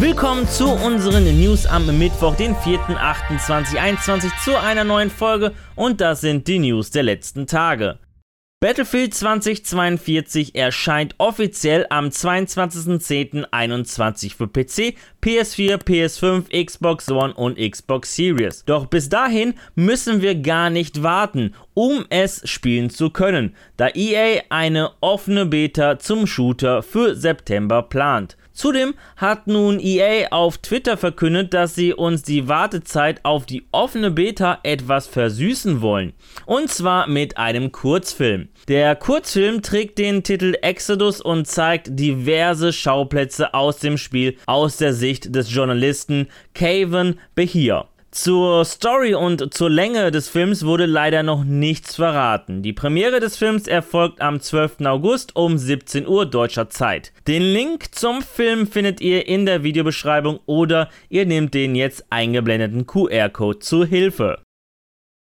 Willkommen zu unseren News am Mittwoch, den 4.8.2021 zu einer neuen Folge und das sind die News der letzten Tage. Battlefield 2042 erscheint offiziell am 22.10.21 für PC, PS4, PS5, Xbox One und Xbox Series. Doch bis dahin müssen wir gar nicht warten, um es spielen zu können, da EA eine offene Beta zum Shooter für September plant. Zudem hat nun EA auf Twitter verkündet, dass sie uns die Wartezeit auf die offene Beta etwas versüßen wollen. Und zwar mit einem Kurzfilm. Der Kurzfilm trägt den Titel Exodus und zeigt diverse Schauplätze aus dem Spiel aus der Sicht des Journalisten Caven Behir. Zur Story und zur Länge des Films wurde leider noch nichts verraten. Die Premiere des Films erfolgt am 12. August um 17 Uhr deutscher Zeit. Den Link zum Film findet ihr in der Videobeschreibung oder ihr nehmt den jetzt eingeblendeten QR-Code zur Hilfe.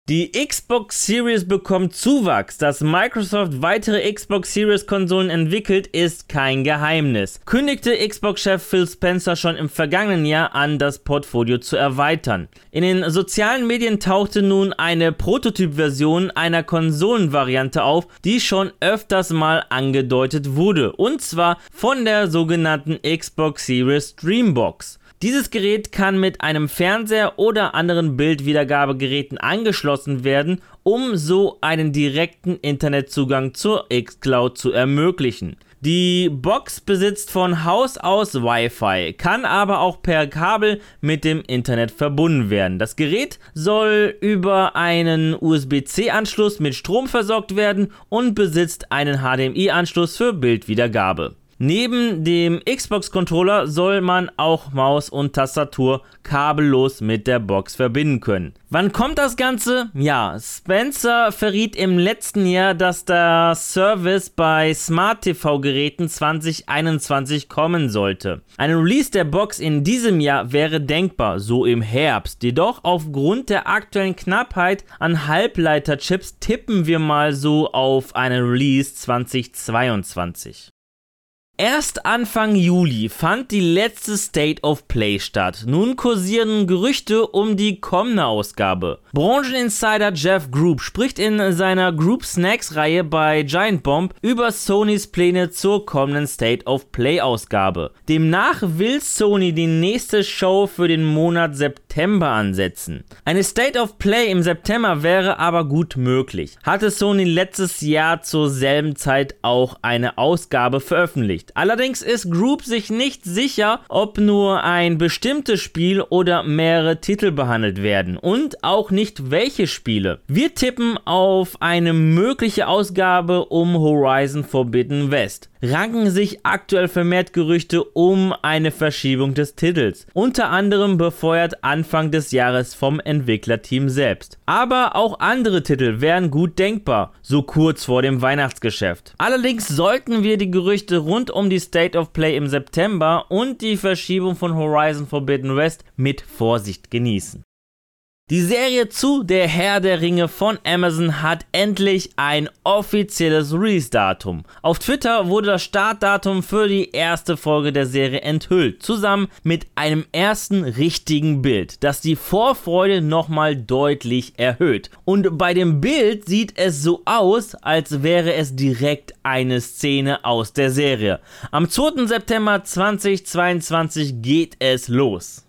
Die Xbox Series bekommt Zuwachs. Dass Microsoft weitere Xbox Series Konsolen entwickelt, ist kein Geheimnis. Kündigte Xbox-Chef Phil Spencer schon im vergangenen Jahr an, das Portfolio zu erweitern. In den sozialen Medien tauchte nun eine Prototyp-Version einer Konsolenvariante auf, die schon öfters mal angedeutet wurde. Und zwar von der sogenannten Xbox Series Dreambox. Dieses Gerät kann mit einem Fernseher oder anderen Bildwiedergabegeräten angeschlossen werden, um so einen direkten Internetzugang zur xCloud zu ermöglichen. Die Box besitzt von Haus aus Wi-Fi, kann aber auch per Kabel mit dem Internet verbunden werden. Das Gerät soll über einen USB-C-Anschluss mit Strom versorgt werden und besitzt einen HDMI-Anschluss für Bildwiedergabe. Neben dem Xbox-Controller soll man auch Maus und Tastatur kabellos mit der Box verbinden können. Wann kommt das Ganze? Ja, Spencer verriet im letzten Jahr, dass der Service bei Smart TV-Geräten 2021 kommen sollte. Ein Release der Box in diesem Jahr wäre denkbar, so im Herbst. Jedoch aufgrund der aktuellen Knappheit an Halbleiterchips tippen wir mal so auf einen Release 2022. Erst Anfang Juli fand die letzte State of Play statt. Nun kursieren Gerüchte um die kommende Ausgabe. Brancheninsider Jeff Group spricht in seiner Group Snacks Reihe bei Giant Bomb über Sonys Pläne zur kommenden State of Play Ausgabe. Demnach will Sony die nächste Show für den Monat September ansetzen. Eine State of Play im September wäre aber gut möglich. Hatte Sony letztes Jahr zur selben Zeit auch eine Ausgabe veröffentlicht. Allerdings ist Group sich nicht sicher, ob nur ein bestimmtes Spiel oder mehrere Titel behandelt werden und auch nicht welche Spiele. Wir tippen auf eine mögliche Ausgabe um Horizon Forbidden West. Ranken sich aktuell vermehrt Gerüchte um eine Verschiebung des Titels, unter anderem befeuert Anfang des Jahres vom Entwicklerteam selbst. Aber auch andere Titel wären gut denkbar, so kurz vor dem Weihnachtsgeschäft. Allerdings sollten wir die Gerüchte rund um die State of Play im September und die Verschiebung von Horizon Forbidden West mit Vorsicht genießen. Die Serie zu Der Herr der Ringe von Amazon hat endlich ein offizielles Release-Datum. Auf Twitter wurde das Startdatum für die erste Folge der Serie enthüllt, zusammen mit einem ersten richtigen Bild, das die Vorfreude nochmal deutlich erhöht. Und bei dem Bild sieht es so aus, als wäre es direkt eine Szene aus der Serie. Am 2. September 2022 geht es los.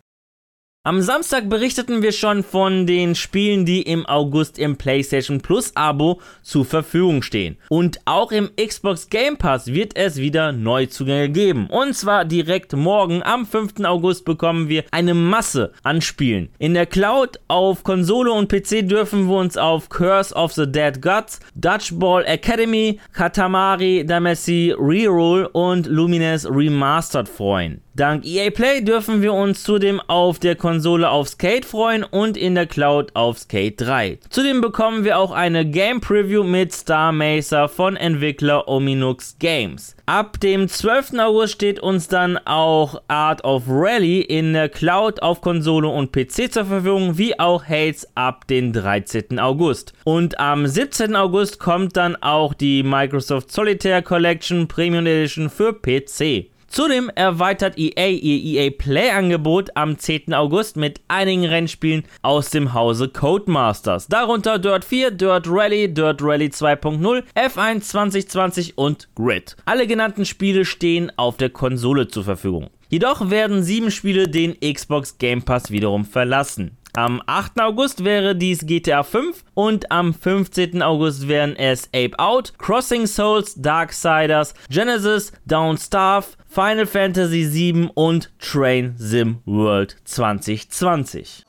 Am Samstag berichteten wir schon von den Spielen, die im August im PlayStation Plus Abo zur Verfügung stehen. Und auch im Xbox Game Pass wird es wieder Neuzugänge geben. Und zwar direkt morgen am 5. August bekommen wir eine Masse an Spielen. In der Cloud auf Konsole und PC dürfen wir uns auf Curse of the Dead Gods, Dodgeball Academy, Katamari Damacy Reroll und Lumines Remastered freuen. Dank EA Play dürfen wir uns zudem auf der Konsole auf Skate freuen und in der Cloud auf Skate 3. Zudem bekommen wir auch eine Game Preview mit Star Mesa von Entwickler Ominux Games. Ab dem 12. August steht uns dann auch Art of Rally in der Cloud auf Konsole und PC zur Verfügung, wie auch Hates ab dem 13. August. Und am 17. August kommt dann auch die Microsoft Solitaire Collection Premium Edition für PC. Zudem erweitert EA ihr EA Play Angebot am 10. August mit einigen Rennspielen aus dem Hause Codemasters. Darunter Dirt 4, Dirt Rally, Dirt Rally 2.0, F1 2020 und Grid. Alle genannten Spiele stehen auf der Konsole zur Verfügung. Jedoch werden sieben Spiele den Xbox Game Pass wiederum verlassen. Am 8. August wäre dies GTA 5 und am 15. August wären es Ape Out, Crossing Souls, Darksiders, Genesis, Downstarve, Final Fantasy VII und Train Sim World 2020.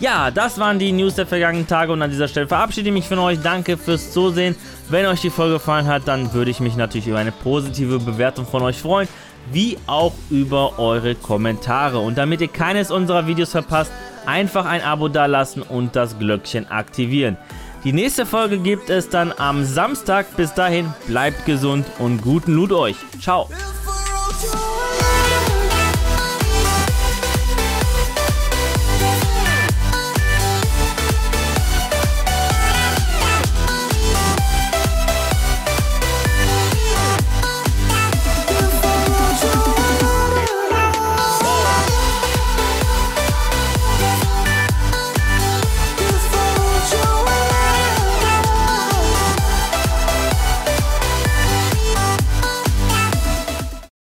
Ja, das waren die News der vergangenen Tage und an dieser Stelle verabschiede ich mich von euch. Danke fürs Zusehen. Wenn euch die Folge gefallen hat, dann würde ich mich natürlich über eine positive Bewertung von euch freuen, wie auch über eure Kommentare. Und damit ihr keines unserer Videos verpasst, einfach ein Abo dalassen und das Glöckchen aktivieren. Die nächste Folge gibt es dann am Samstag. Bis dahin, bleibt gesund und guten Loot euch. Ciao.